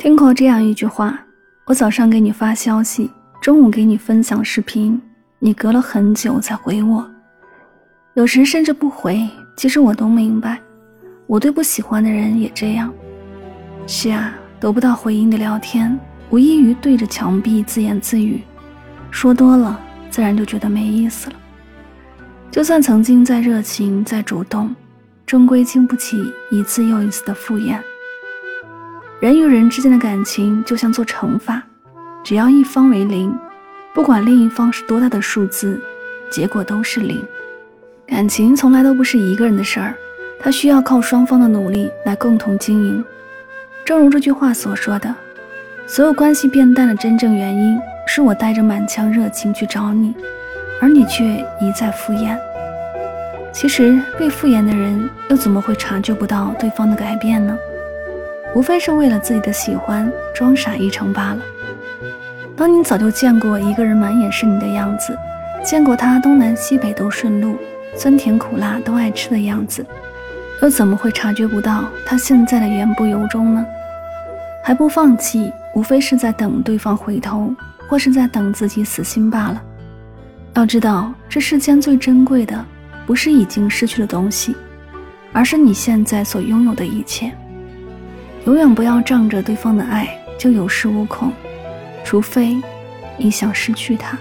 听过这样一句话：我早上给你发消息，中午给你分享视频，你隔了很久才回我，有时甚至不回。其实我都明白，我对不喜欢的人也这样。是啊，得不到回应的聊天，无异于对着墙壁自言自语，说多了自然就觉得没意思了。就算曾经再热情、再主动，终归经不起一次又一次的敷衍。人与人之间的感情就像做乘法，只要一方为零，不管另一方是多大的数字，结果都是零。感情从来都不是一个人的事儿，它需要靠双方的努力来共同经营。正如这句话所说的，所有关系变淡的真正原因，是我带着满腔热情去找你，而你却一再敷衍。其实被敷衍的人，又怎么会察觉不到对方的改变呢？无非是为了自己的喜欢装傻一场罢了。当你早就见过一个人满眼是你的样子，见过他东南西北都顺路，酸甜苦辣都爱吃的样子，又怎么会察觉不到他现在的言不由衷呢？还不放弃，无非是在等对方回头，或是在等自己死心罢了。要知道，这世间最珍贵的，不是已经失去的东西，而是你现在所拥有的一切。永远不要仗着对方的爱就有恃无恐，除非你想失去他。